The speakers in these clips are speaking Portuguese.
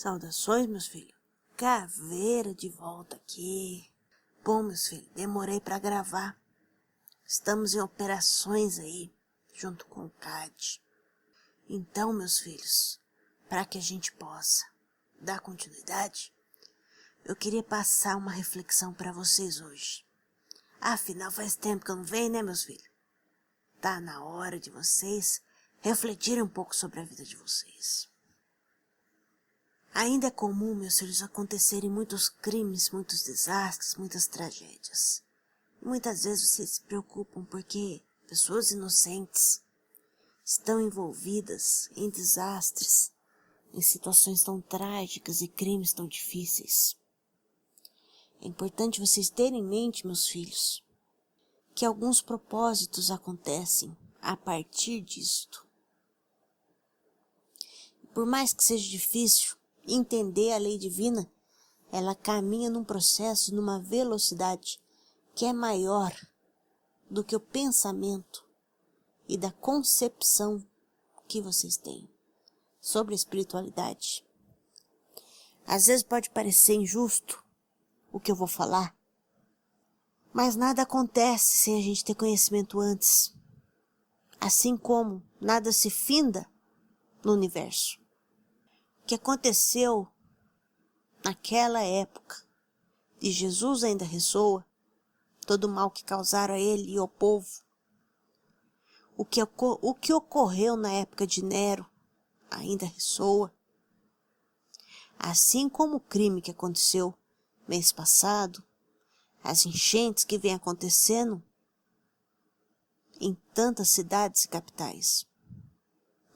Saudações, meus filhos. Caveira de volta aqui. Bom, meus filhos, demorei para gravar. Estamos em operações aí, junto com o CAD. Então, meus filhos, para que a gente possa dar continuidade, eu queria passar uma reflexão para vocês hoje. Afinal, faz tempo que eu não venho, né, meus filhos? Tá na hora de vocês refletirem um pouco sobre a vida de vocês. Ainda é comum, meus filhos, acontecerem muitos crimes, muitos desastres, muitas tragédias. Muitas vezes vocês se preocupam porque pessoas inocentes estão envolvidas em desastres, em situações tão trágicas e crimes tão difíceis. É importante vocês terem em mente, meus filhos, que alguns propósitos acontecem a partir disto. Por mais que seja difícil, entender a lei divina, ela caminha num processo, numa velocidade que é maior do que o pensamento e da concepção que vocês têm sobre a espiritualidade. Às vezes pode parecer injusto o que eu vou falar, mas nada acontece sem a gente ter conhecimento antes. Assim como nada se finda no universo que aconteceu naquela época e Jesus ainda ressoa todo o mal que causaram a ele e ao povo. O que, o que ocorreu na época de Nero ainda ressoa. Assim como o crime que aconteceu mês passado, as enchentes que vêm acontecendo em tantas cidades e capitais,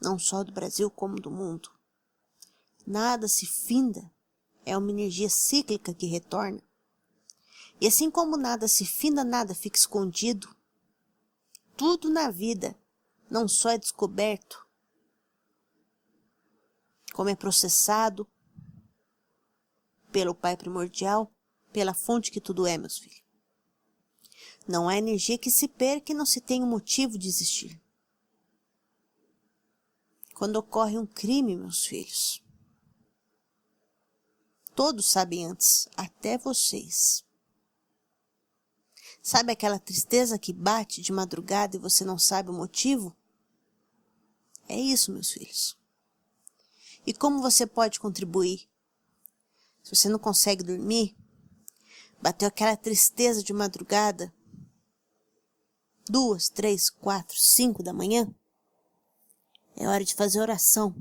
não só do Brasil como do mundo. Nada se finda, é uma energia cíclica que retorna. E assim como nada se finda, nada fica escondido. Tudo na vida não só é descoberto, como é processado pelo Pai primordial, pela fonte que tudo é, meus filhos. Não há energia que se perca e não se tenha um motivo de existir. Quando ocorre um crime, meus filhos, Todos sabem antes, até vocês. Sabe aquela tristeza que bate de madrugada e você não sabe o motivo? É isso, meus filhos. E como você pode contribuir? Se você não consegue dormir, bateu aquela tristeza de madrugada, duas, três, quatro, cinco da manhã, é hora de fazer oração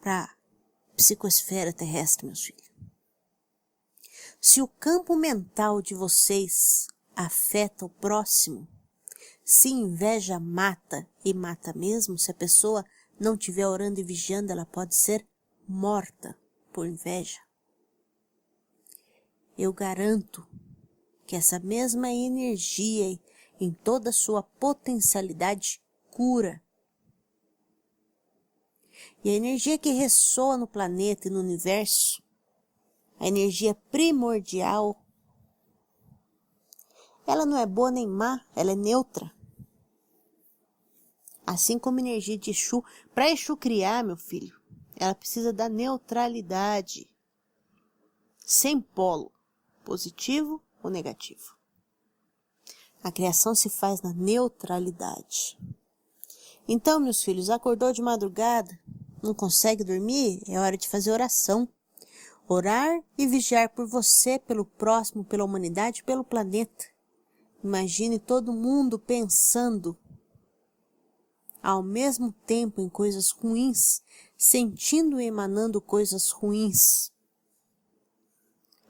para psicosfera terrestre, meus filhos. Se o campo mental de vocês afeta o próximo, se inveja mata e mata mesmo, se a pessoa não estiver orando e vigiando, ela pode ser morta por inveja. Eu garanto que essa mesma energia em toda a sua potencialidade cura e a energia que ressoa no planeta e no universo, a energia primordial, ela não é boa nem má, ela é neutra. Assim como a energia de Exu, para Exu criar, meu filho, ela precisa da neutralidade, sem polo, positivo ou negativo. A criação se faz na neutralidade. Então, meus filhos, acordou de madrugada, não consegue dormir? É hora de fazer oração. Orar e vigiar por você, pelo próximo, pela humanidade, pelo planeta. Imagine todo mundo pensando ao mesmo tempo em coisas ruins, sentindo e emanando coisas ruins.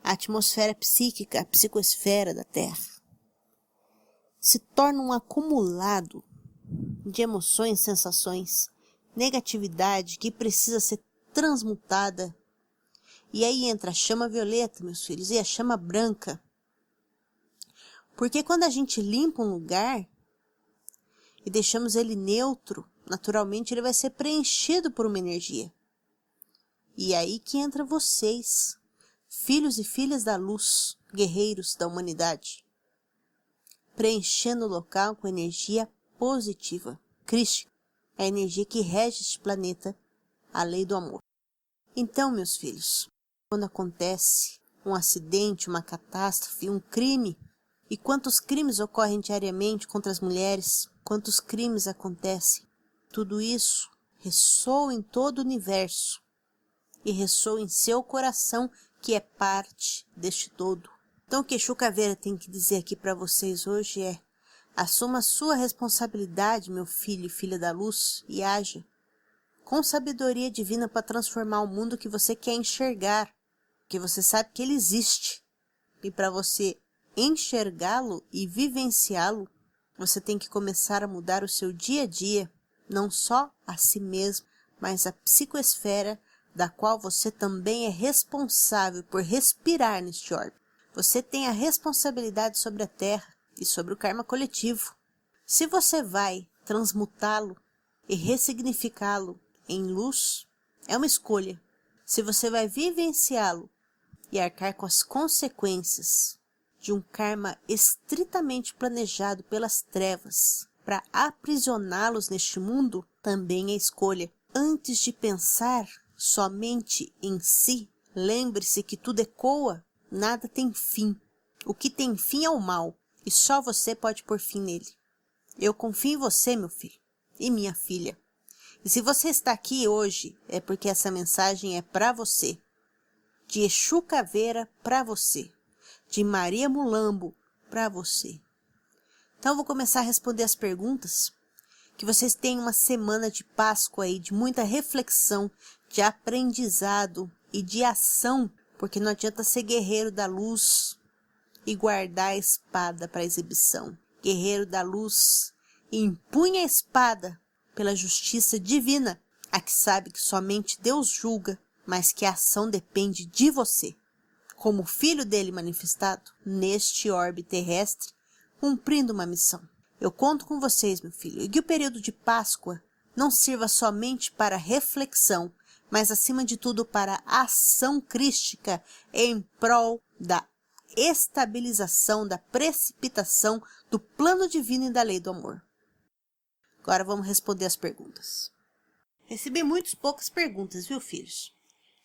A atmosfera psíquica, a psicosfera da Terra, se torna um acumulado de emoções, sensações, negatividade que precisa ser transmutada. E aí entra a chama violeta, meus filhos, e a chama branca. Porque quando a gente limpa um lugar e deixamos ele neutro, naturalmente ele vai ser preenchido por uma energia. E aí que entra vocês, filhos e filhas da luz, guerreiros da humanidade, preenchendo o local com energia positiva, crística, a energia que rege este planeta, a lei do amor. Então, meus filhos, quando acontece um acidente, uma catástrofe, um crime, e quantos crimes ocorrem diariamente contra as mulheres, quantos crimes acontecem, tudo isso ressoa em todo o universo e ressoa em seu coração, que é parte deste todo. Então, o que Exu Caveira tem que dizer aqui para vocês hoje é: assuma sua responsabilidade, meu filho e filha da luz, e haja com sabedoria divina para transformar o mundo que você quer enxergar, que você sabe que ele existe. E para você enxergá-lo e vivenciá-lo, você tem que começar a mudar o seu dia a dia, não só a si mesmo, mas a psicoesfera da qual você também é responsável por respirar neste orbe. Você tem a responsabilidade sobre a Terra e sobre o karma coletivo. Se você vai transmutá-lo e ressignificá-lo em luz, é uma escolha. Se você vai vivenciá-lo e arcar com as consequências de um karma estritamente planejado pelas trevas para aprisioná-los neste mundo, também é escolha. Antes de pensar somente em si, lembre-se que tudo ecoa, nada tem fim. O que tem fim é o mal, e só você pode pôr fim nele. Eu confio em você, meu filho, e minha filha. E se você está aqui hoje, é porque essa mensagem é para você. De Exu Caveira para você. De Maria Mulambo para você. Então vou começar a responder as perguntas. Que vocês tenham uma semana de Páscoa aí, de muita reflexão, de aprendizado e de ação, porque não adianta ser guerreiro da luz e guardar a espada para exibição. Guerreiro da luz, empunha a espada pela justiça divina, a que sabe que somente Deus julga, mas que a ação depende de você. Como filho dele manifestado neste orbe terrestre, cumprindo uma missão. Eu conto com vocês, meu filho, e que o período de Páscoa não sirva somente para reflexão, mas acima de tudo para ação crística em prol da estabilização, da precipitação do plano divino e da lei do amor. Agora vamos responder as perguntas. Recebi muitas poucas perguntas, viu, filhos?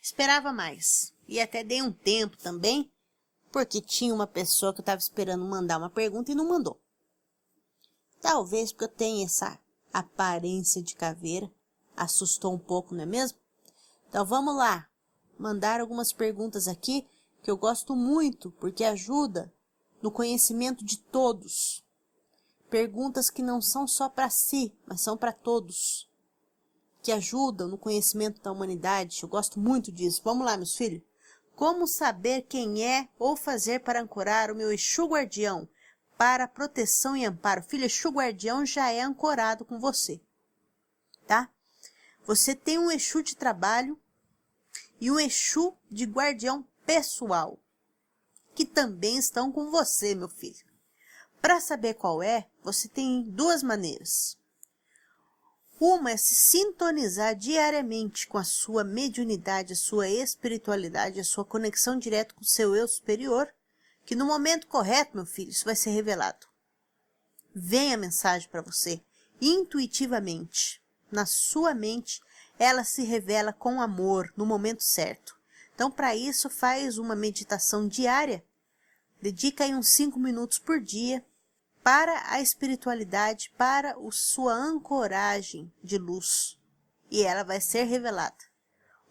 Esperava mais. E até dei um tempo também, porque tinha uma pessoa que eu estava esperando mandar uma pergunta e não mandou. Talvez porque eu tenha essa aparência de caveira. Assustou um pouco, não é mesmo? Então vamos lá. Mandar algumas perguntas aqui que eu gosto muito, porque ajuda no conhecimento de todos perguntas que não são só para si, mas são para todos, que ajudam no conhecimento da humanidade. Eu gosto muito disso. Vamos lá, meus filhos. Como saber quem é ou fazer para ancorar o meu Exu Guardião para proteção e amparo? Filho, Exu Guardião já é ancorado com você, tá? Você tem um Exu de trabalho e um Exu de guardião pessoal, que também estão com você, meu filho. Para saber qual é, você tem duas maneiras. Uma é se sintonizar diariamente com a sua mediunidade, a sua espiritualidade, a sua conexão direta com o seu eu superior, que no momento correto, meu filho, isso vai ser revelado. Vem a mensagem para você intuitivamente, na sua mente, ela se revela com amor no momento certo. Então, para isso, faz uma meditação diária. Dedica aí uns cinco minutos por dia para a espiritualidade, para a sua ancoragem de luz. E ela vai ser revelada.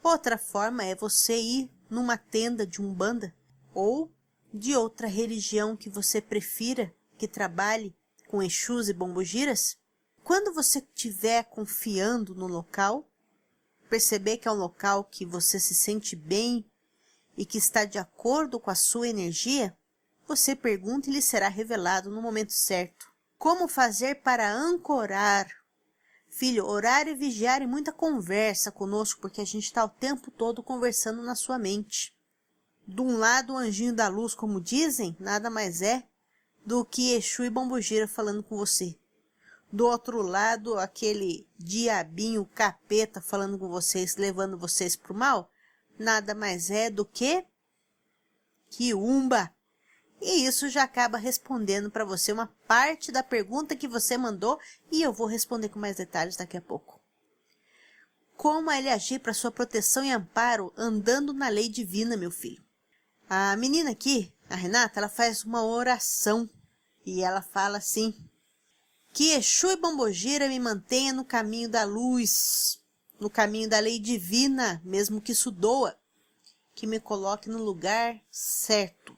Outra forma é você ir numa tenda de umbanda ou de outra religião que você prefira, que trabalhe com Exus e Bombogiras. Quando você estiver confiando no local, perceber que é um local que você se sente bem e que está de acordo com a sua energia, você pergunta e lhe será revelado no momento certo. Como fazer para ancorar? Filho, orar e vigiar e muita conversa conosco, porque a gente está o tempo todo conversando na sua mente. De um lado, o anjinho da luz, como dizem, nada mais é do que Exu e Bombogira falando com você. Do outro lado, aquele diabinho capeta falando com vocês, levando vocês para o mal, nada mais é do que Umba e isso já acaba respondendo para você uma parte da pergunta que você mandou e eu vou responder com mais detalhes daqui a pouco. como ele agir para sua proteção e amparo andando na lei divina, meu filho. A menina aqui, a Renata, ela faz uma oração e ela fala assim: Que Exu e Bombogira me mantenha no caminho da luz, no caminho da lei divina, mesmo que isso doa, que me coloque no lugar certo,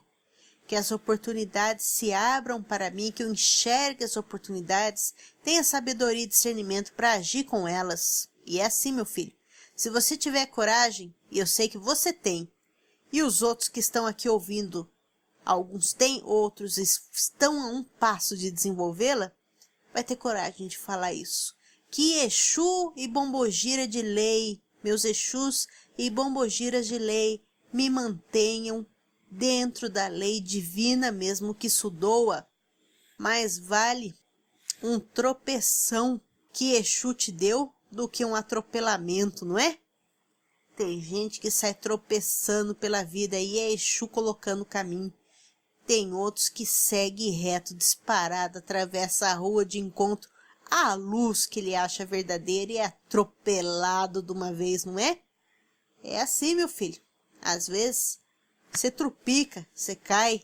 que as oportunidades se abram para mim, que eu enxergue as oportunidades, tenha sabedoria e discernimento para agir com elas. E é assim, meu filho. Se você tiver coragem, e eu sei que você tem, e os outros que estão aqui ouvindo, alguns têm, outros estão a um passo de desenvolvê-la, vai ter coragem de falar isso. Que Exu e Bombogira de lei, meus Exus e Bombogiras de lei, me mantenham dentro da lei divina, mesmo que isso doa. Mais vale um tropeção que Exu te deu do que um atropelamento, não é? Tem gente que sai tropeçando pela vida e é Exu colocando o caminho. Tem outros que segue reto, disparado, atravessa a rua de encontro à luz que ele acha verdadeira e é atropelado de uma vez, não é? É assim, meu filho. Às vezes, você trupica, você cai,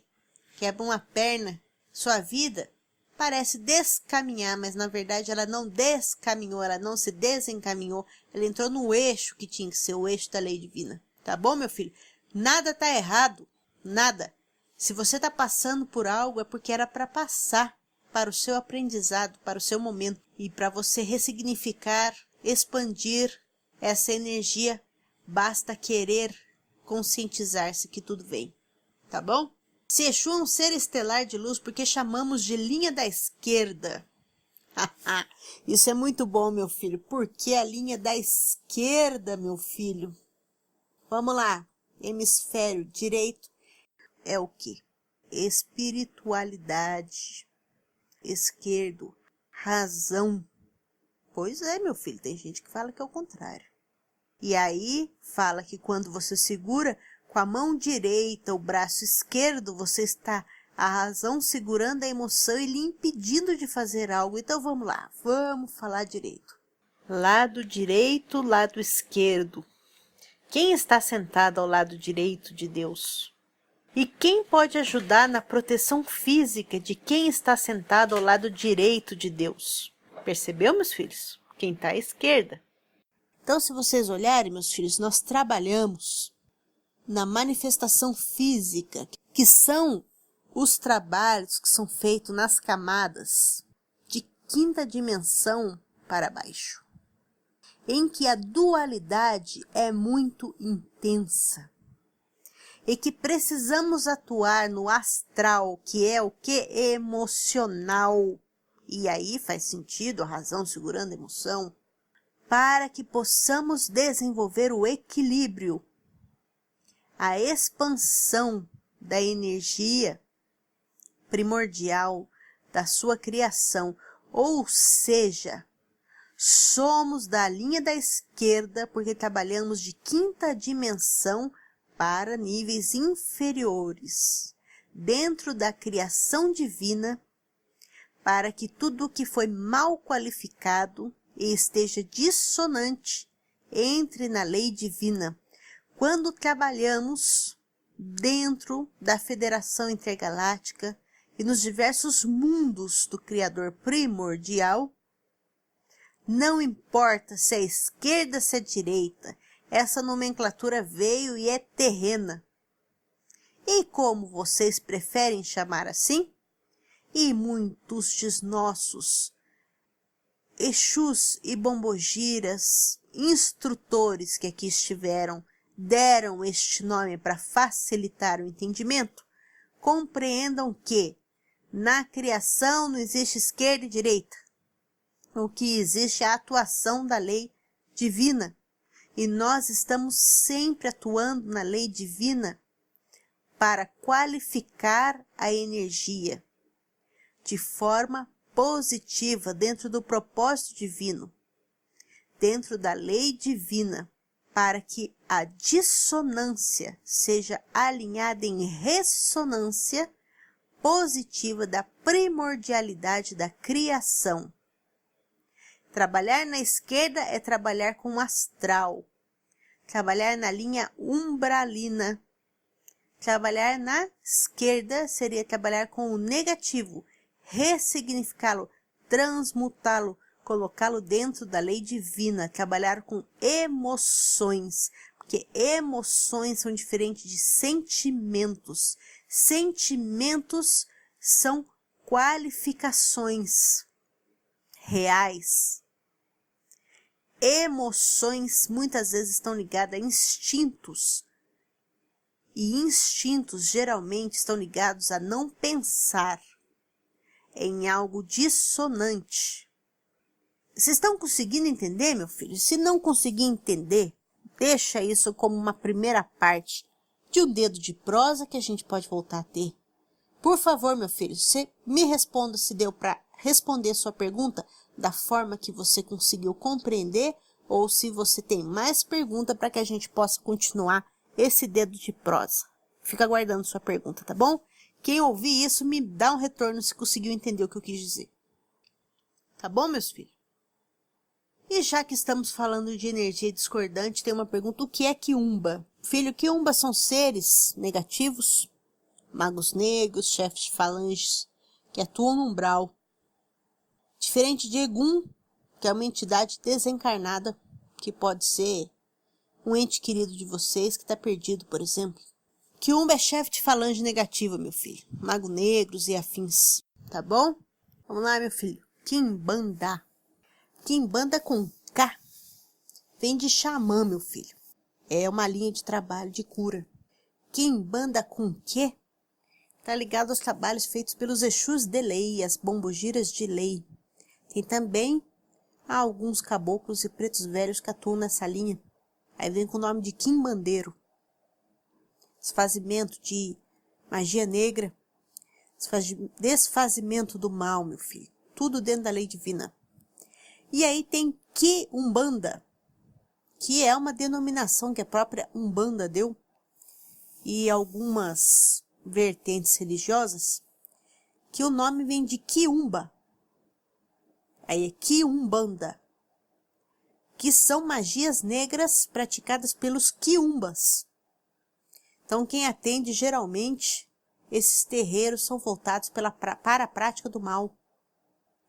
quebra uma perna. Sua vida parece descaminhar, mas na verdade ela não descaminhou, ela não se desencaminhou. Ela entrou no eixo que tinha que ser o eixo da lei divina. Tá bom, meu filho? Nada tá errado. Nada. Se você tá passando por algo, é porque era para passar para o seu aprendizado, para o seu momento e para você ressignificar, expandir essa energia. Basta querer conscientizar-se que tudo vem, tá bom? Se Exu é um ser estelar de luz, porque chamamos de linha da esquerda. Isso é muito bom, meu filho. Porque a linha da esquerda, meu filho? Vamos lá. Hemisfério direito é o que? Espiritualidade. Esquerdo. Razão. Pois é, meu filho. Tem gente que fala que é o contrário. E aí fala que quando você segura com a mão direita o braço esquerdo, você está a razão segurando a emoção e lhe impedindo de fazer algo. Então vamos lá, vamos falar direito. Lado direito, lado esquerdo. Quem está sentado ao lado direito de Deus? E quem pode ajudar na proteção física de quem está sentado ao lado direito de Deus? Percebeu, meus filhos? Quem está à esquerda. Então, se vocês olharem, meus filhos, nós trabalhamos na manifestação física, que são os trabalhos que são feitos nas camadas de quinta dimensão para baixo, em que a dualidade é muito intensa e que precisamos atuar no astral, que é o que? Emocional. E aí faz sentido a razão segurando a emoção, para que possamos desenvolver o equilíbrio, a expansão da energia primordial da sua criação, ou seja, somos da linha da esquerda porque trabalhamos de quinta dimensão para níveis inferiores, dentro da criação divina, para que tudo o que foi mal qualificado e esteja dissonante entre na lei divina. Quando trabalhamos dentro da Federação Intergaláctica e nos diversos mundos do Criador primordial, não importa se é esquerda, se é direita, essa nomenclatura veio e é terrena. E como vocês preferem chamar assim? E muitos de nossos Exus e Bombogiras, instrutores que aqui estiveram, deram este nome para facilitar o entendimento, compreendam que na criação não existe esquerda e direita. O que existe é a atuação da lei divina. E nós estamos sempre atuando na lei divina para qualificar a energia de forma positiva dentro do propósito divino, dentro da lei divina, para que a dissonância seja alinhada em ressonância positiva da primordialidade da criação. Trabalhar na esquerda é trabalhar com astral. Trabalhar na linha umbralina. Trabalhar na esquerda seria trabalhar com o negativo, ressignificá-lo, transmutá-lo, colocá-lo dentro da lei divina, trabalhar com emoções, porque emoções são diferentes de sentimentos. Sentimentos são qualificações reais. Emoções muitas vezes estão ligadas a instintos. E instintos geralmente estão ligados a não pensar em algo dissonante. Vocês estão conseguindo entender, meu filho? Se não conseguir entender, deixa isso como uma primeira parte de um dedo de prosa que a gente pode voltar a ter. Por favor, meu filho, você me responda se deu para responder sua pergunta da forma que você conseguiu compreender ou se você tem mais pergunta para que a gente possa continuar esse dedo de prosa. Fica aguardando sua pergunta, tá bom? Quem ouvir isso me dá um retorno se conseguiu entender o que eu quis dizer. Tá bom, meus filhos? E já que estamos falando de energia discordante, tem uma pergunta: o que é quiumba? Filho, quiumba são seres negativos magos negros, chefes de falanges, que atuam no umbral. Diferente de Egum, que é uma entidade desencarnada, que pode ser um ente querido de vocês que está perdido, por exemplo. Kiumba é chefe de falange negativa, meu filho. Mago negros e afins. Tá bom? Vamos lá, meu filho. Kimbanda. Kimbanda com K. Vem de xamã, meu filho. É uma linha de trabalho de cura. Kimbanda com Q Está ligado aos trabalhos feitos pelos Exus de lei, as bombogiras de lei. Tem também alguns caboclos e pretos velhos que atuam nessa linha. Aí vem com o nome de Quimbandeiro. Desfazimento de magia negra. Desfazimento do mal, meu filho. Tudo dentro da lei divina. E aí tem que Umbanda, que é uma denominação que a própria Umbanda deu. E algumas vertentes religiosas, que o nome vem de Quiumba. Aí é Quiumbanda, que são magias negras praticadas pelos Quiumbas. Então, quem atende geralmente esses terreiros são voltados pela, para a prática do mal.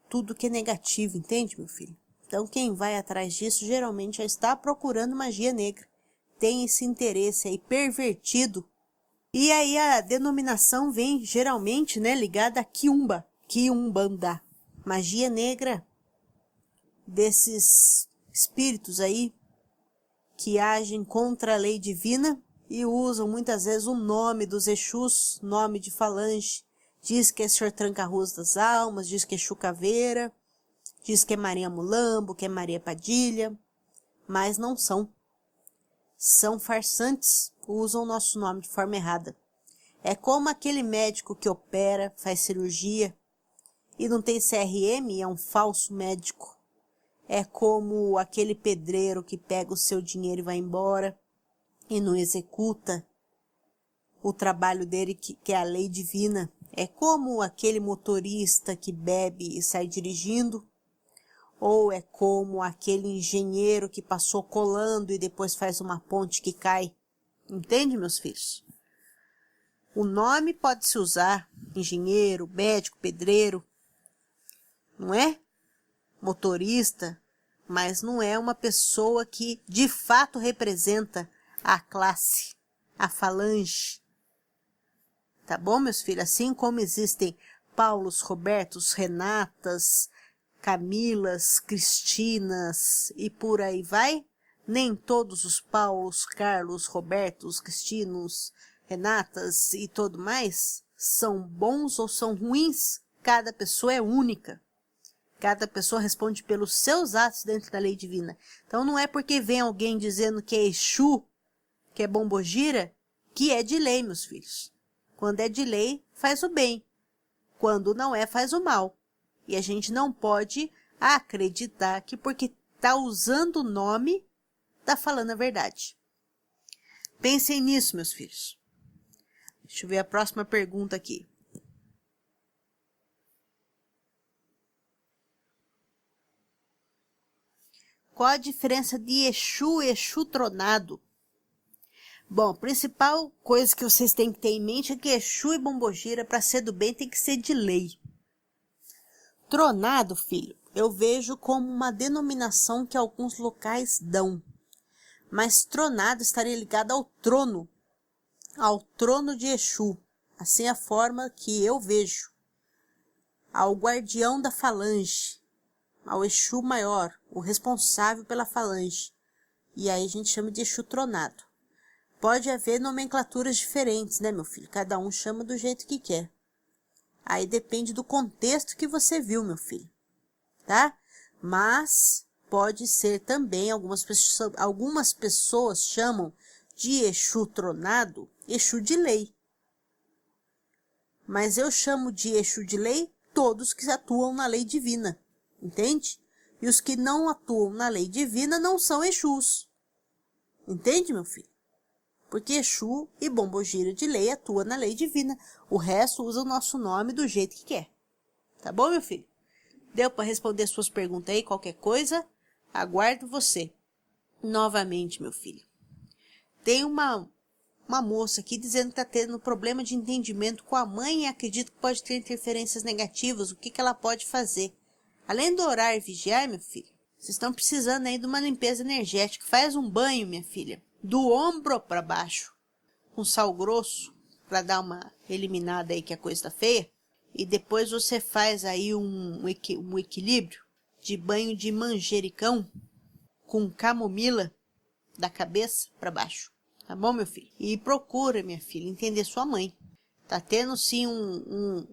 Tudo que é negativo, entende, meu filho? Então, quem vai atrás disso geralmente já está procurando magia negra. Tem esse interesse aí pervertido e aí a denominação vem geralmente né, ligada a Kiumba, Kiumbanda, magia negra desses espíritos aí que agem contra a lei divina e usam muitas vezes o nome dos Exus, nome de falange, diz que é Senhor Tranca-Ruas das Almas, diz que é Chucaveira, diz que é Maria Mulambo, que é Maria Padilha, mas não são. São farsantes usam o nosso nome de forma errada. É como aquele médico que opera, faz cirurgia e não tem CRM é um falso médico. É como aquele pedreiro que pega o seu dinheiro e vai embora e não executa o trabalho dele, que, que é a lei divina. É como aquele motorista que bebe e sai dirigindo, ou é como aquele engenheiro que passou colando e depois faz uma ponte que cai. Entende, meus filhos? O nome pode se usar engenheiro, médico, pedreiro, não é? Motorista, mas não é uma pessoa que de fato representa a classe, a falange. Tá bom, meus filhos? Assim como existem Paulos, Robertos, Renatas, Camilas, Cristinas e por aí vai, nem todos os Paulos, Carlos, Robertos, Cristinos, Renatas e tudo mais são bons ou são ruins. Cada pessoa é única. Cada pessoa responde pelos seus atos dentro da lei divina. Então não é porque vem alguém dizendo que é Exu, que é Bombogira, que é de lei, meus filhos. Quando é de lei, faz o bem. Quando não é, faz o mal. E a gente não pode acreditar que porque está usando o nome, está falando a verdade. Pensem nisso, meus filhos. Deixa eu ver a próxima pergunta aqui. Qual a diferença de Exu e Exu tronado? Bom, a principal coisa que vocês têm que ter em mente é que Exu e Bombogira, para ser do bem, tem que ser de lei. Tronado, filho, eu vejo como uma denominação que alguns locais dão. Mas tronado estaria ligado ao trono, ao trono de Exu. Assim é a forma que eu vejo. Ao guardião da falange, ao Exu maior, o responsável pela falange. E aí a gente chama de Exu tronado. Pode haver nomenclaturas diferentes, né, meu filho? Cada um chama do jeito que quer. Aí depende do contexto que você viu, meu filho. Tá? Mas pode ser também, algumas pessoas, algumas pessoas chamam de Exu tronado, Exu de lei. Mas eu chamo de Exu de lei todos que atuam na lei divina, entende? E os que não atuam na lei divina não são Exus. Entende, meu filho? porque Exu e Bombogira de lei atua na lei divina. O resto usa o nosso nome do jeito que quer. Tá bom, meu filho? Deu para responder suas perguntas aí? Qualquer coisa? Aguardo você. Novamente, meu filho. Tem uma, uma moça aqui dizendo que está tendo problema de entendimento com a mãe e acredita que pode ter interferências negativas. O que, que ela pode fazer? Além do orar e vigiar, meu filho, vocês estão precisando aí de uma limpeza energética. Faz um banho, minha filha do ombro para baixo, com sal grosso, para dar uma eliminada aí que a coisa tá feia. E depois você faz aí um, um, equi equilíbrio de banho de manjericão com camomila da cabeça para baixo. Tá bom, meu filho? E procura, minha filha, entender sua mãe. Tá tendo sim um, um,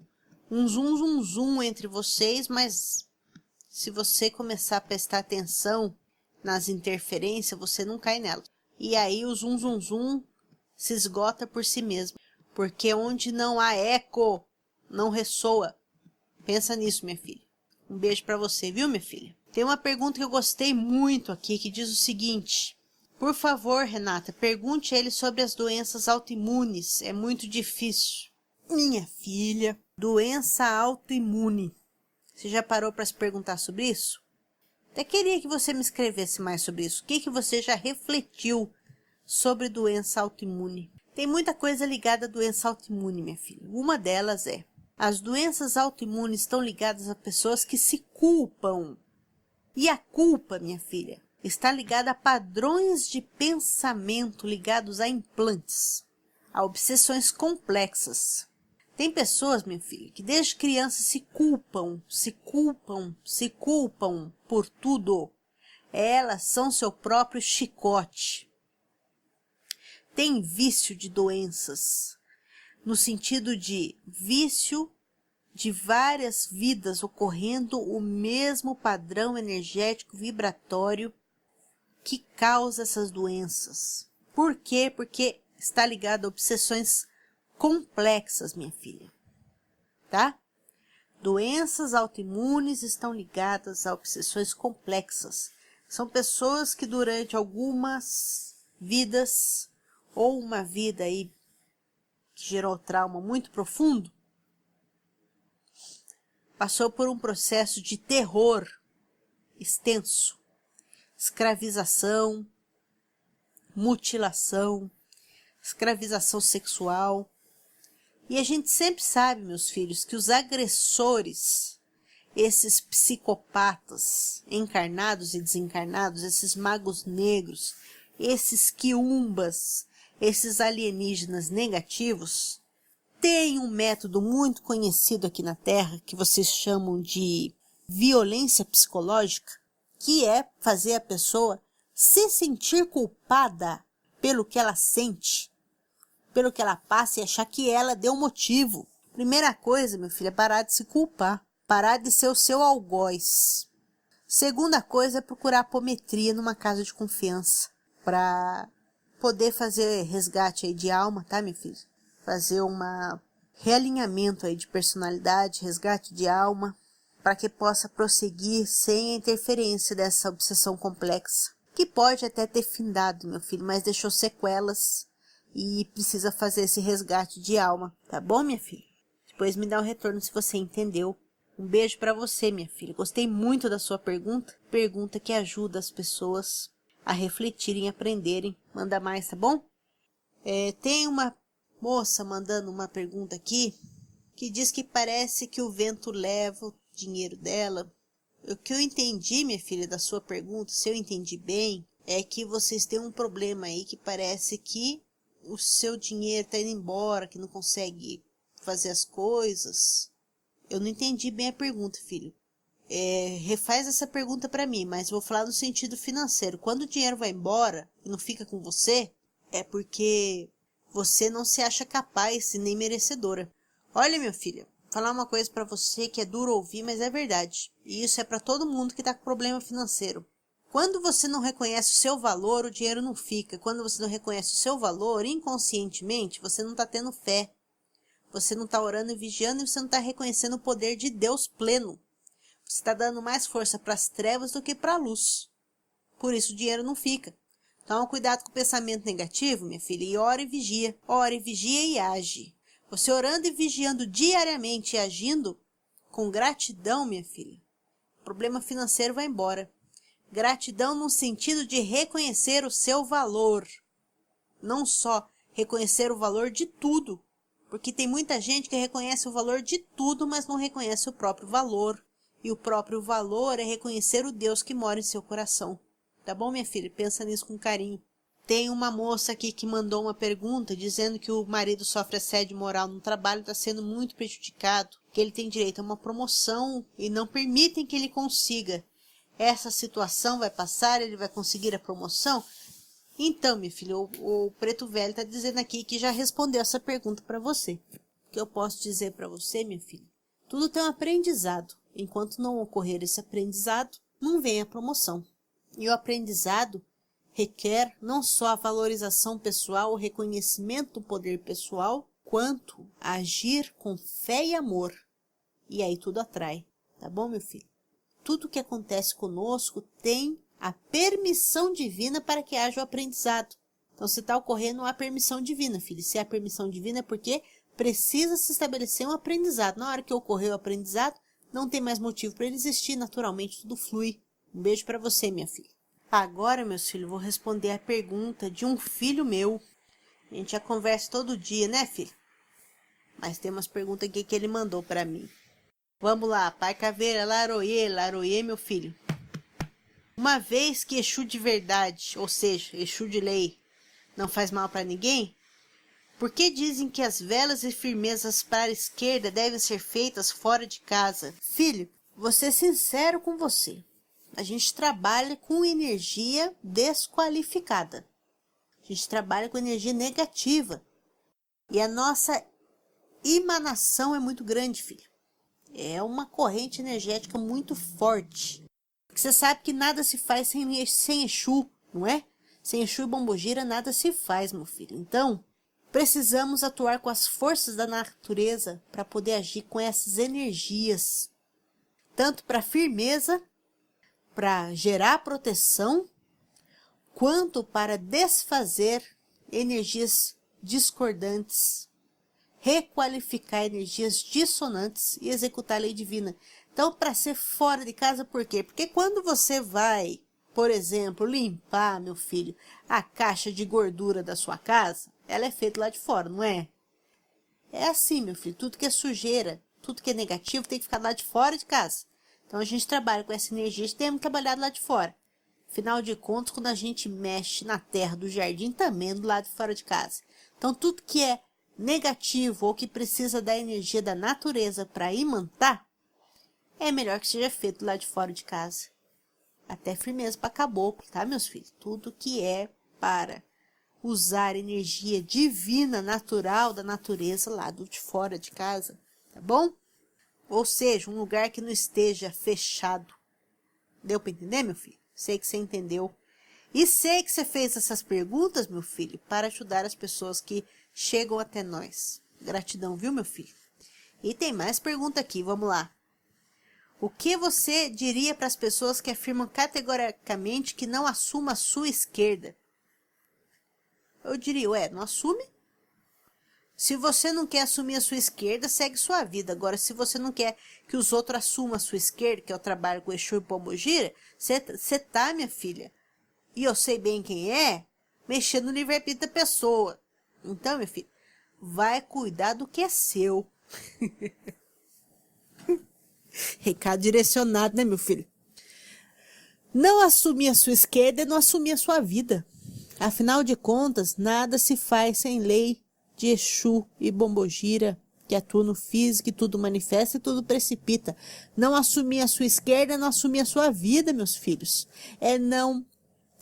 um zoom, zoom, zoom entre vocês, mas se você começar a prestar atenção nas interferências, você não cai nela e aí o zum zum zum se esgota por si mesmo. Porque onde não há eco, não ressoa. Pensa nisso, minha filha. Um beijo para você, viu, minha filha? Tem uma pergunta que eu gostei muito aqui que diz o seguinte: Por favor, Renata, pergunte a ele sobre as doenças autoimunes. É muito difícil. Minha filha, doença autoimune. Você já parou para se perguntar sobre isso? Até queria que você me escrevesse mais sobre isso. O que, que você já refletiu sobre doença autoimune? Tem muita coisa ligada à doença autoimune, minha filha. Uma delas é: as doenças autoimunes estão ligadas a pessoas que se culpam. E a culpa, minha filha, está ligada a padrões de pensamento ligados a implantes, a obsessões complexas, tem pessoas, minha filha, que desde criança se culpam, se culpam, se culpam por tudo. Elas são seu próprio chicote. Tem vício de doenças, no sentido de vício de várias vidas ocorrendo o mesmo padrão energético vibratório que causa essas doenças. Por quê? Porque está ligado a obsessões complexas, minha filha. Tá? Doenças autoimunes estão ligadas a obsessões complexas. São pessoas que durante algumas vidas ou uma vida aí que gerou trauma muito profundo, passou por um processo de terror extenso, escravização, mutilação, escravização sexual, e a gente sempre sabe, meus filhos, que os agressores, esses psicopatas encarnados e desencarnados, esses magos negros, esses quiumbas, esses alienígenas negativos, têm um método muito conhecido aqui na Terra que vocês chamam de violência psicológica, que é fazer a pessoa se sentir culpada pelo que ela sente pelo que ela passa e achar que ela deu motivo. Primeira coisa, meu filho, é parar de se culpar. Parar de ser o seu algoz. Segunda coisa é procurar apometria numa casa de confiança. Para poder fazer resgate aí de alma, tá, meu filho? Fazer uma realinhamento aí de personalidade, resgate de alma, para que possa prosseguir sem a interferência dessa obsessão complexa, que pode até ter findado, meu filho, mas deixou sequelas e precisa fazer esse resgate de alma, tá bom, minha filha? Depois me dá um retorno se você entendeu Um beijo para você, minha filha. Gostei muito da sua pergunta. Pergunta que ajuda as pessoas a refletirem, aprenderem. Manda mais, tá bom? É, tem uma moça mandando uma pergunta aqui que diz que parece que o vento leva o dinheiro dela. O que eu entendi, minha filha, da sua pergunta, se eu entendi bem, é que vocês têm um problema aí que parece que o seu dinheiro está indo embora, que não consegue fazer as coisas. Eu não entendi bem a pergunta, filho. É, refaz essa pergunta para mim, mas vou falar no sentido financeiro. Quando o dinheiro vai embora e não fica com você, é porque você não se acha capaz e nem merecedora. Olha, meu filho, falar uma coisa para você que é duro ouvir, mas é verdade. E isso é para todo mundo que tá com problema financeiro. Quando você não reconhece o seu valor, o dinheiro não fica. Quando você não reconhece o seu valor, inconscientemente, você não está tendo fé. Você não está orando e vigiando e você não está reconhecendo o poder de Deus pleno. Você está dando mais força para as trevas do que para a luz. Por isso o dinheiro não fica. Toma cuidado com o pensamento negativo, minha filha, e ora e vigia. Ora e vigia e age. Você orando e vigiando diariamente e agindo com gratidão, minha filha, o problema financeiro vai embora. Gratidão no sentido de reconhecer o seu valor. Não só reconhecer o valor de tudo, porque tem muita gente que reconhece o valor de tudo, mas não reconhece o próprio valor. E o próprio valor é reconhecer o Deus que mora em seu coração. Tá bom, minha filha? Pensa nisso com carinho. Tem uma moça aqui que mandou uma pergunta dizendo que o marido sofre assédio moral no trabalho, está sendo muito prejudicado, que ele tem direito a uma promoção e não permitem que ele consiga essa situação vai passar, ele vai conseguir a promoção? Então, minha filha, o, o Preto Velho está dizendo aqui que já respondeu essa pergunta para você. O que eu posso dizer para você, minha filha? Tudo tem um aprendizado. Enquanto não ocorrer esse aprendizado, não vem a promoção. E o aprendizado requer não só a valorização pessoal, o reconhecimento do poder pessoal, quanto agir com fé e amor. E aí tudo atrai. Tá bom, meu filho? Tudo que acontece conosco tem a permissão divina para que haja o aprendizado. Então, se está ocorrendo, há permissão divina, filho. Se há permissão divina é porque precisa se estabelecer um aprendizado. Na hora que ocorreu o aprendizado, não tem mais motivo para ele existir, naturalmente tudo flui. Um beijo para você, minha filha. Agora, meus filhos, vou responder a pergunta de um filho meu. A gente já conversa todo dia, né, filho? Mas tem umas perguntas aqui que ele mandou para mim. Vamos lá, Pai Caveira, Laroie, Laroie, meu filho. Uma vez que Exu de verdade, ou seja, Exu de lei, não faz mal para ninguém, por que dizem que as velas e firmezas para a esquerda devem ser feitas fora de casa? Filho, vou ser sincero com você. A gente trabalha com energia desqualificada. A gente trabalha com energia negativa. E a nossa emanação é muito grande, filho é uma corrente energética muito forte. Você sabe que nada se faz sem, sem Exu, não é? Sem Exu e Bombogira nada se faz, meu filho. Então, precisamos atuar com as forças da natureza para poder agir com essas energias. Tanto para firmeza, para gerar proteção, quanto para desfazer energias discordantes requalificar energias dissonantes e executar a lei divina. Então, para ser fora de casa, por quê? Porque quando você vai, por exemplo, limpar, meu filho, a caixa de gordura da sua casa, ela é feita lá de fora, não é? É assim, meu filho, tudo que é sujeira, tudo que é negativo tem que ficar lá de fora de casa. Então, a gente trabalha com essa energia, a gente tem que trabalhar lá de fora. Afinal de contas, quando a gente mexe na terra do jardim, também é do lado de fora de casa. Então, tudo que é negativo ou que precisa da energia da natureza para imantar, é melhor que seja feito lá de fora de casa. Até firmeza para caboclo, tá, meus filhos? Tudo que é para usar energia divina, natural da natureza lá do de fora de casa, tá bom? Ou seja, um lugar que não esteja fechado. Deu para entender, meu filho? Sei que você entendeu. E sei que você fez essas perguntas, meu filho, para ajudar as pessoas que chegam até nós. Gratidão, viu, meu filho? E tem mais pergunta aqui, vamos lá. O que você diria para as pessoas que afirmam categoricamente que não assuma a sua esquerda? Eu diria, ué, não assume? Se você não quer assumir a sua esquerda, segue sua vida. Agora, se você não quer que os outros assumam a sua esquerda, que é o trabalho com Exu e Pombogira, você tá, minha filha, e eu sei bem quem é, mexendo no livre-arbítrio da pessoa. Então, minha filha, vai cuidar do que é seu. Recado direcionado, né, meu filho? Não assumir a sua esquerda é não assumir a sua vida. Afinal de contas, nada se faz sem lei de Exu e Bombogira, que atua no físico e tudo manifesta e tudo precipita. Não assumir a sua esquerda é não assumir a sua vida, meus filhos. É não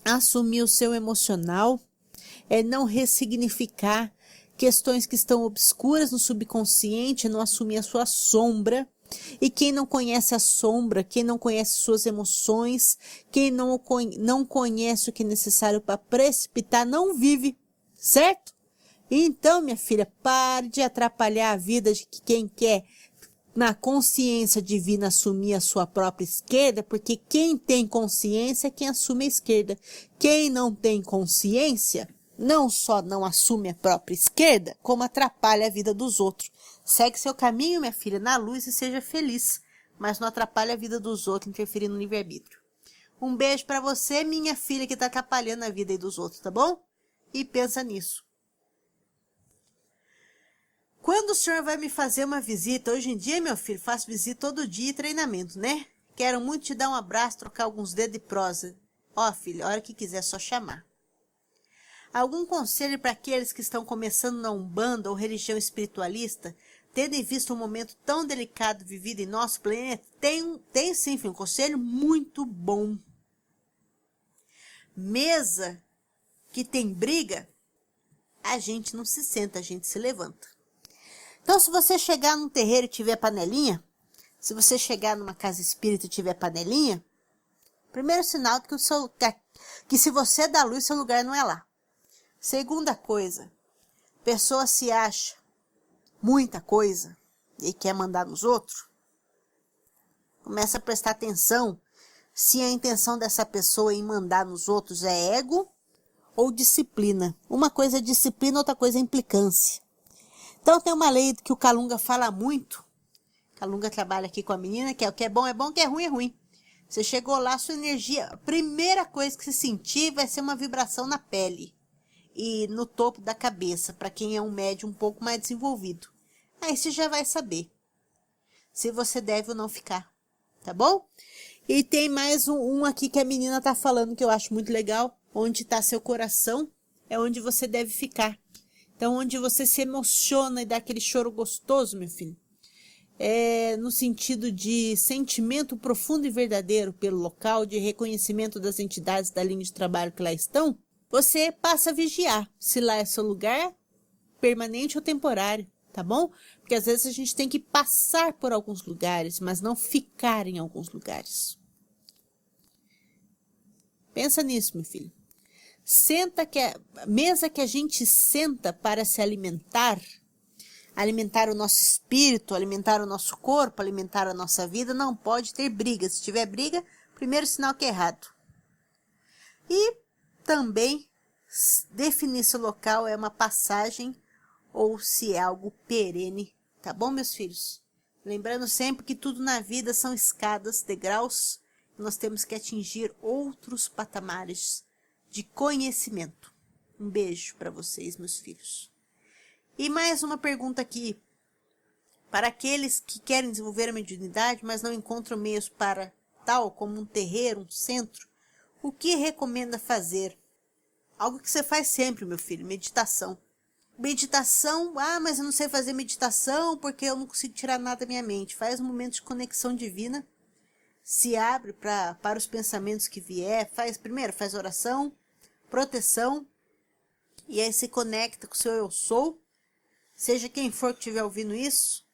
assumir o seu emocional, é não ressignificar questões que estão obscuras no subconsciente, é não assumir a sua sombra. E quem não conhece a sombra, quem não conhece suas emoções, quem não, não conhece o que é necessário para precipitar, não vive, certo? Então, minha filha, pare de atrapalhar a vida de quem quer, na consciência divina, assumir a sua própria esquerda, porque quem tem consciência é quem assume a esquerda. Quem não tem consciência, não só não assume a própria esquerda, como atrapalha a vida dos outros. Segue seu caminho, minha filha, na luz e seja feliz, mas não atrapalhe a vida dos outros, interferindo no livre-arbítrio. Um beijo para você, minha filha, que tá atrapalhando a vida dos outros, tá bom? E pensa nisso. Quando o senhor vai me fazer uma visita? Hoje em dia, meu filho, faço visita todo dia e treinamento, né? Quero muito te dar um abraço, trocar alguns dedos de prosa. Ó, filho, a hora que quiser, é só chamar. Algum conselho para aqueles que estão começando na Umbanda ou religião espiritualista, tendo em vista um momento tão delicado vivido em nosso planeta? Tem, tem sim, um conselho muito bom. Mesa que tem briga, a gente não se senta, a gente se levanta. Então, se você chegar num terreiro e tiver panelinha, se você chegar numa casa espírita e tiver panelinha, primeiro sinal que, o seu, que se você é da luz, seu lugar não é lá. Segunda coisa, pessoa se acha muita coisa e quer mandar nos outros. Começa a prestar atenção se a intenção dessa pessoa em mandar nos outros é ego ou disciplina. Uma coisa é disciplina, outra coisa é implicância. Então tem uma lei que o Calunga fala muito. Calunga trabalha aqui com a menina, que é o que é bom é bom, o que é ruim é ruim. Você chegou lá, sua energia, a primeira coisa que você sentir vai ser uma vibração na pele e no topo da cabeça, para quem é um médium um pouco mais desenvolvido. Aí você já vai saber se você deve ou não ficar, tá bom? E tem mais um, um aqui que a menina tá falando que eu acho muito legal. Onde está seu coração é onde você deve ficar. Então, onde você se emociona e dá aquele choro gostoso, meu filho, é no sentido de sentimento profundo e verdadeiro pelo local, de reconhecimento das entidades da linha de trabalho que lá estão, você passa a vigiar se lá é seu lugar permanente ou temporário, tá bom? Porque às vezes a gente tem que passar por alguns lugares, mas não ficar em alguns lugares. Pensa nisso, meu filho. Senta que a mesa que a gente senta para se alimentar, alimentar o nosso espírito, alimentar o nosso corpo, alimentar a nossa vida, não pode ter briga. Se tiver briga, primeiro sinal que é errado. E também definir se o local é uma passagem ou se é algo perene, tá bom, meus filhos? Lembrando sempre que tudo na vida são escadas, degraus, nós temos que atingir outros patamares de conhecimento. Um beijo para vocês, meus filhos. E mais uma pergunta aqui. Para aqueles que querem desenvolver a mediunidade, mas não encontram meios para tal, como um terreiro, um centro, o que recomenda fazer? Algo que você faz sempre, meu filho, meditação. Meditação, ah, mas eu não sei fazer meditação porque eu não consigo tirar nada da minha mente. Faz um momento de conexão divina se abre pra, para os pensamentos que vier, faz primeiro, faz oração, proteção, e aí se conecta com o seu eu sou, seja quem for que estiver ouvindo isso,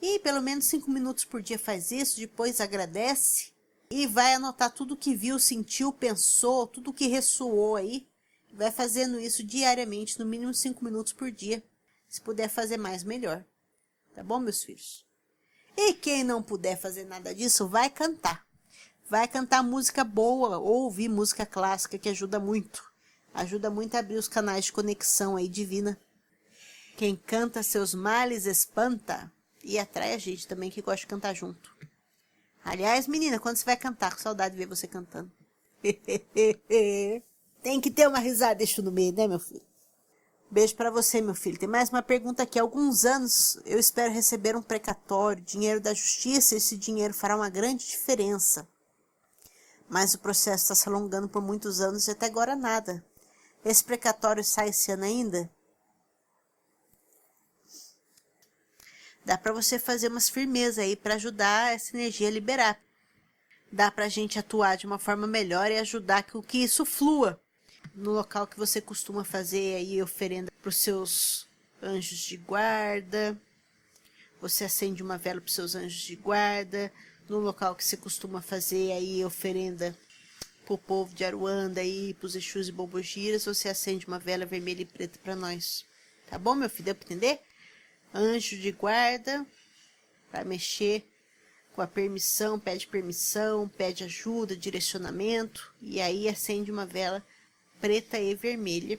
e pelo menos cinco minutos por dia faz isso, depois agradece e vai anotar tudo que viu, sentiu, pensou, tudo que ressoou aí, vai fazendo isso diariamente, no mínimo cinco minutos por dia. Se puder fazer mais, melhor. Tá bom, meus filhos? E quem não puder fazer nada disso, vai cantar. Vai cantar música boa ou ouvir música clássica, que ajuda muito. Ajuda muito a abrir os canais de conexão aí divina. Quem canta seus males espanta e atrai a gente também que gosta de cantar junto. Aliás, menina, quando você vai cantar, com saudade de ver você cantando. Tem que ter uma risada, deixa no meio, né, meu filho? Beijo para você, meu filho. Tem mais uma pergunta aqui. Há alguns anos eu espero receber um precatório, dinheiro da justiça. Esse dinheiro fará uma grande diferença. Mas o processo está se alongando por muitos anos e até agora nada. Esse precatório sai esse ano ainda? Dá para você fazer umas firmezas aí para ajudar essa energia a liberar. Dá para a gente atuar de uma forma melhor e ajudar que, que isso flua no local que você costuma fazer aí oferenda para os seus anjos de guarda. Você acende uma vela para os seus anjos de guarda. No local que você costuma fazer aí oferenda para o povo de Aruanda aí, para os Exus e Bobogiras, você acende uma vela vermelha e preta para nós. Tá bom, meu filho? Deu para entender? Anjo de guarda, para mexer com a permissão, pede permissão, pede ajuda, direcionamento, e aí acende uma vela preta e vermelha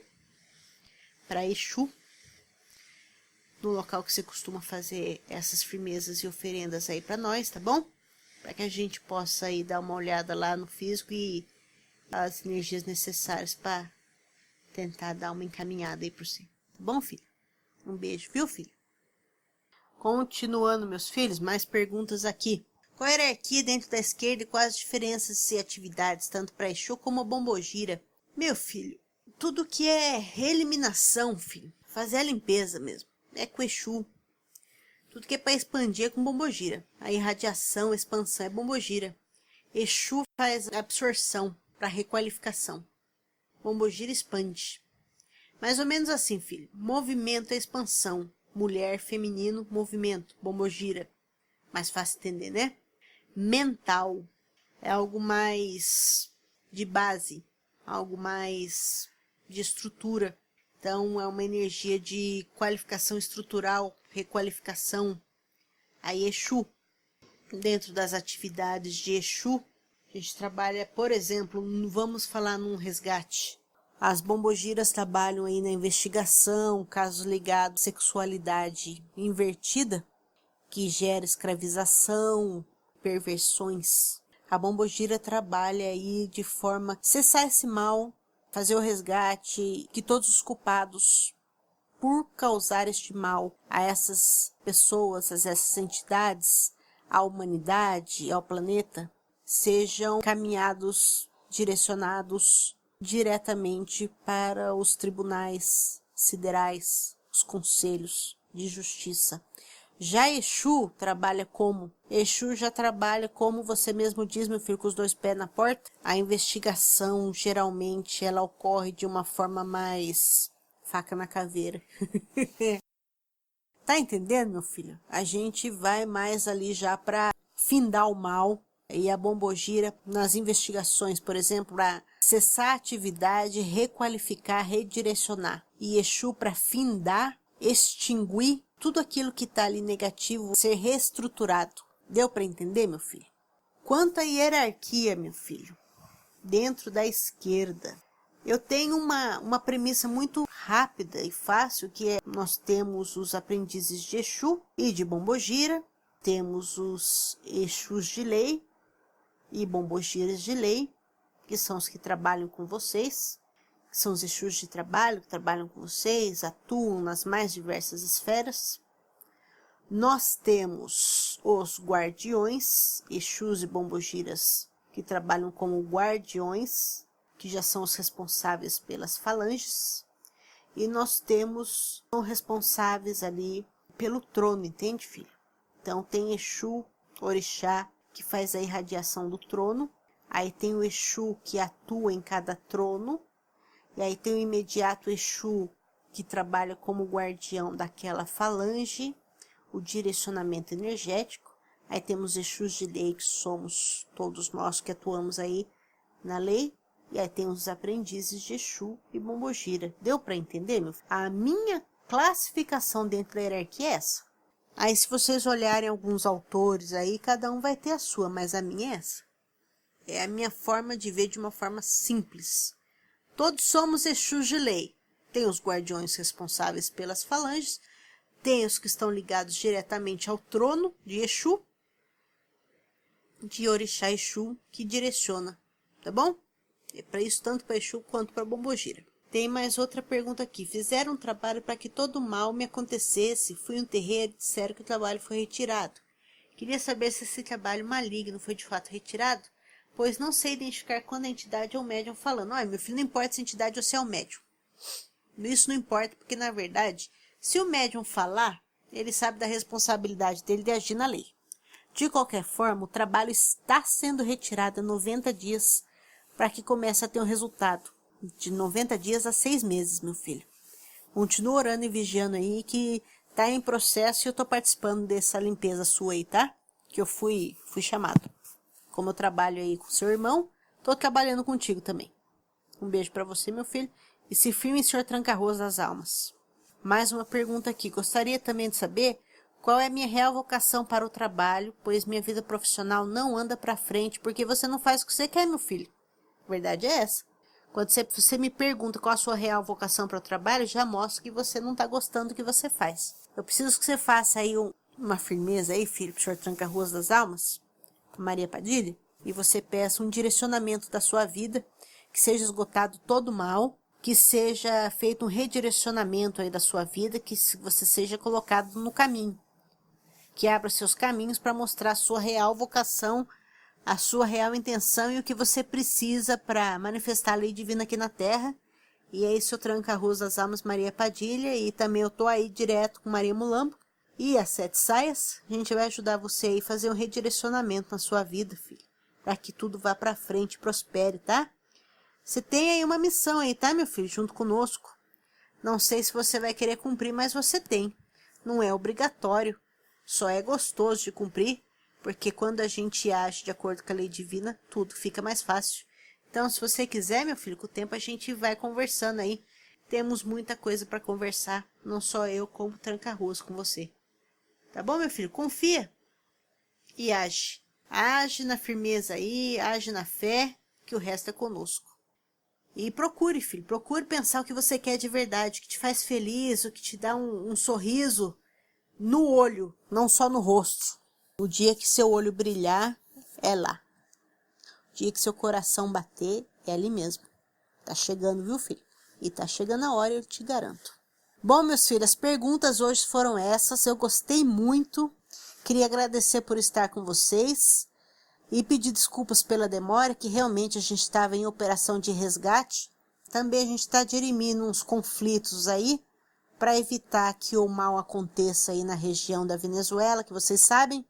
para Exu, no local que você costuma fazer essas firmezas e oferendas aí para nós, tá bom? Para que a gente possa aí dar uma olhada lá no físico e as energias necessárias para tentar dar uma encaminhada aí por si. Tá bom, filho? Um beijo, viu, filho? Continuando, meus filhos, mais perguntas aqui. Qual a hierarquia dentro da esquerda e quais as diferenças e atividades, tanto para Exu como a Bombogira? Meu filho, tudo que é reeliminação, filho, fazer a limpeza mesmo, é com Exu. Tudo que é para expandir é com Bombogira. A irradiação, a expansão é Bombogira. Exu faz absorção para requalificação. Bombogira expande. Mais ou menos assim, filho. Movimento é expansão. Mulher, feminino, movimento. Bombogira. Mais fácil entender, né? Mental. É algo mais de base algo mais de estrutura. Então, é uma energia de qualificação estrutural, requalificação. A Exu, dentro das atividades de Exu, a gente trabalha, por exemplo, vamos falar num resgate. As bombogiras trabalham aí na investigação, casos ligados à sexualidade invertida, que gera escravização, perversões. A Bombogira trabalha aí de forma cessar esse mal, fazer o resgate, que todos os culpados por causar este mal a essas pessoas, a essas entidades, à humanidade, ao planeta, sejam caminhados, direcionados diretamente para os tribunais siderais, os conselhos de justiça. Já Exu trabalha como? Exu já trabalha como você mesmo diz, meu filho, com os dois pés na porta. A investigação, geralmente, ela ocorre de uma forma mais faca na caveira. tá entendendo, meu filho? A gente vai mais ali já para findar o mal e a bombogira nas investigações, por exemplo, para cessar a atividade, requalificar, redirecionar. E Exu para findar, extinguir tudo aquilo que está ali negativo ser reestruturado. Deu para entender, meu filho? Quanto à hierarquia, meu filho, dentro da esquerda, eu tenho uma, uma premissa muito rápida e fácil, que é nós temos os aprendizes de Exu e de Bombogira, temos os Exus de lei e Bombogiras de lei, que são os que trabalham com vocês, que são os Exus de trabalho, que trabalham com vocês, atuam nas mais diversas esferas. Nós temos os guardiões, Exus e Bombogiras, que trabalham como guardiões, que já são os responsáveis pelas falanges. E nós temos os responsáveis ali pelo trono, entende, filho? Então tem Exu, Orixá, que faz a irradiação do trono. Aí tem o Exu que atua em cada trono e aí tem o imediato Exu, que trabalha como guardião daquela falange, o direcionamento energético. Aí temos Exus de lei, que somos todos nós que atuamos aí na lei. E aí tem os aprendizes de Exu e Bombogira. Deu para entender, meu filho? A minha classificação dentro da hierarquia é essa. Aí se vocês olharem alguns autores aí, cada um vai ter a sua, mas a minha é essa. É a minha forma de ver de uma forma simples. Todos somos Exus de lei. Tem os guardiões responsáveis pelas falanges, tem os que estão ligados diretamente ao trono de Exu, de Orixá Exu, que direciona, tá bom? É para isso tanto para Exu quanto para Bombogira. Tem mais outra pergunta aqui. Fizeram um trabalho para que todo mal me acontecesse. Fui um terreiro, disseram que o trabalho foi retirado. Queria saber se esse trabalho maligno foi de fato retirado, pois não sei identificar quando a entidade ou o médium falando. Olha, meu filho, não importa se a entidade ou se é o médium. Isso não importa, porque na verdade, se o médium falar, ele sabe da responsabilidade dele de agir na lei. De qualquer forma, o trabalho está sendo retirado há 90 dias para que comece a ter um resultado de 90 dias a 6 meses, meu filho. Continua orando e vigiando aí que tá em processo e eu tô participando dessa limpeza sua aí, tá? Que eu fui, fui chamado. Como eu trabalho aí com seu irmão, tô trabalhando contigo também. Um beijo para você, meu filho. E se firme, senhor Tranca-Arroz das Almas. Mais uma pergunta aqui. Gostaria também de saber qual é a minha real vocação para o trabalho, pois minha vida profissional não anda para frente porque você não faz o que você quer, meu filho. A verdade é essa. Quando você, você me pergunta qual a sua real vocação para o trabalho, já mostra que você não está gostando do que você faz. Eu preciso que você faça aí um, uma firmeza aí, filho, para o senhor Tranca-Ruas das Almas, Maria Padilha, e você peça um direcionamento da sua vida, que seja esgotado todo o mal, que seja feito um redirecionamento aí da sua vida, que você seja colocado no caminho, que abra seus caminhos para mostrar a sua real vocação a sua real intenção e o que você precisa para manifestar a lei divina aqui na Terra. E aí, seu tranca-arroz das almas Maria Padilha, e também eu tô aí direto com Maria Mulambo. E as sete saias, a gente vai ajudar você aí a fazer um redirecionamento na sua vida, filho. Para que tudo vá para frente, prospere, tá? Você tem aí uma missão aí, tá, meu filho? Junto conosco. Não sei se você vai querer cumprir, mas você tem. Não é obrigatório. Só é gostoso de cumprir porque quando a gente age de acordo com a lei divina, tudo fica mais fácil. Então, se você quiser, meu filho, com o tempo a gente vai conversando aí. Temos muita coisa para conversar, não só eu, como tranca-ruas com você. Tá bom, meu filho? Confia e age. Age na firmeza aí, age na fé, que o resto é conosco. E procure, filho, procure pensar o que você quer de verdade, o que te faz feliz, o que te dá um, um sorriso no olho, não só no rosto. O dia que seu olho brilhar, é lá. O dia que seu coração bater, é ali mesmo. Tá chegando, viu, filho? E tá chegando a hora, eu te garanto. Bom, meus filhos, as perguntas hoje foram essas. Eu gostei muito. Queria agradecer por estar com vocês e pedir desculpas pela demora, que realmente a gente estava em operação de resgate. Também a gente está dirimindo uns conflitos aí para evitar que o mal aconteça aí na região da Venezuela, que vocês sabem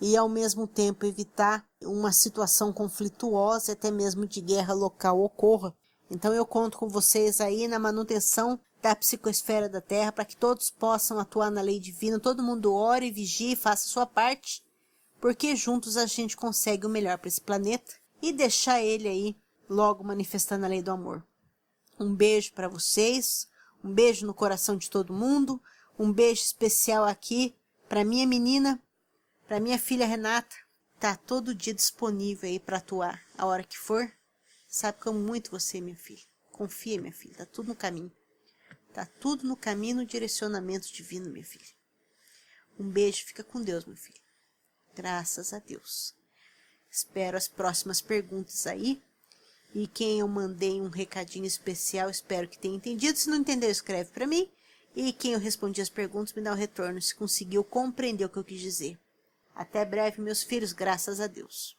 e ao mesmo tempo evitar uma situação conflituosa, até mesmo de guerra local ocorra. Então eu conto com vocês aí na manutenção da psicosfera da Terra para que todos possam atuar na lei divina, todo mundo ore, vigie, faça a sua parte, porque juntos a gente consegue o melhor para esse planeta e deixar ele aí logo manifestando a lei do amor. Um beijo para vocês, um beijo no coração de todo mundo, um beijo especial aqui para minha menina para minha filha Renata, tá todo dia disponível aí para atuar a hora que for. Sabe que eu amo muito você, minha filha. Confia, minha filha, tá tudo no caminho. Tá tudo no caminho, no direcionamento divino, minha filha. Um beijo, fica com Deus, meu filho. Graças a Deus. Espero as próximas perguntas aí. E quem eu mandei um recadinho especial, espero que tenha entendido. Se não entendeu, escreve para mim. E quem eu respondi as perguntas, me dá o um retorno se conseguiu compreender o que eu quis dizer. Até breve, meus filhos, graças a Deus.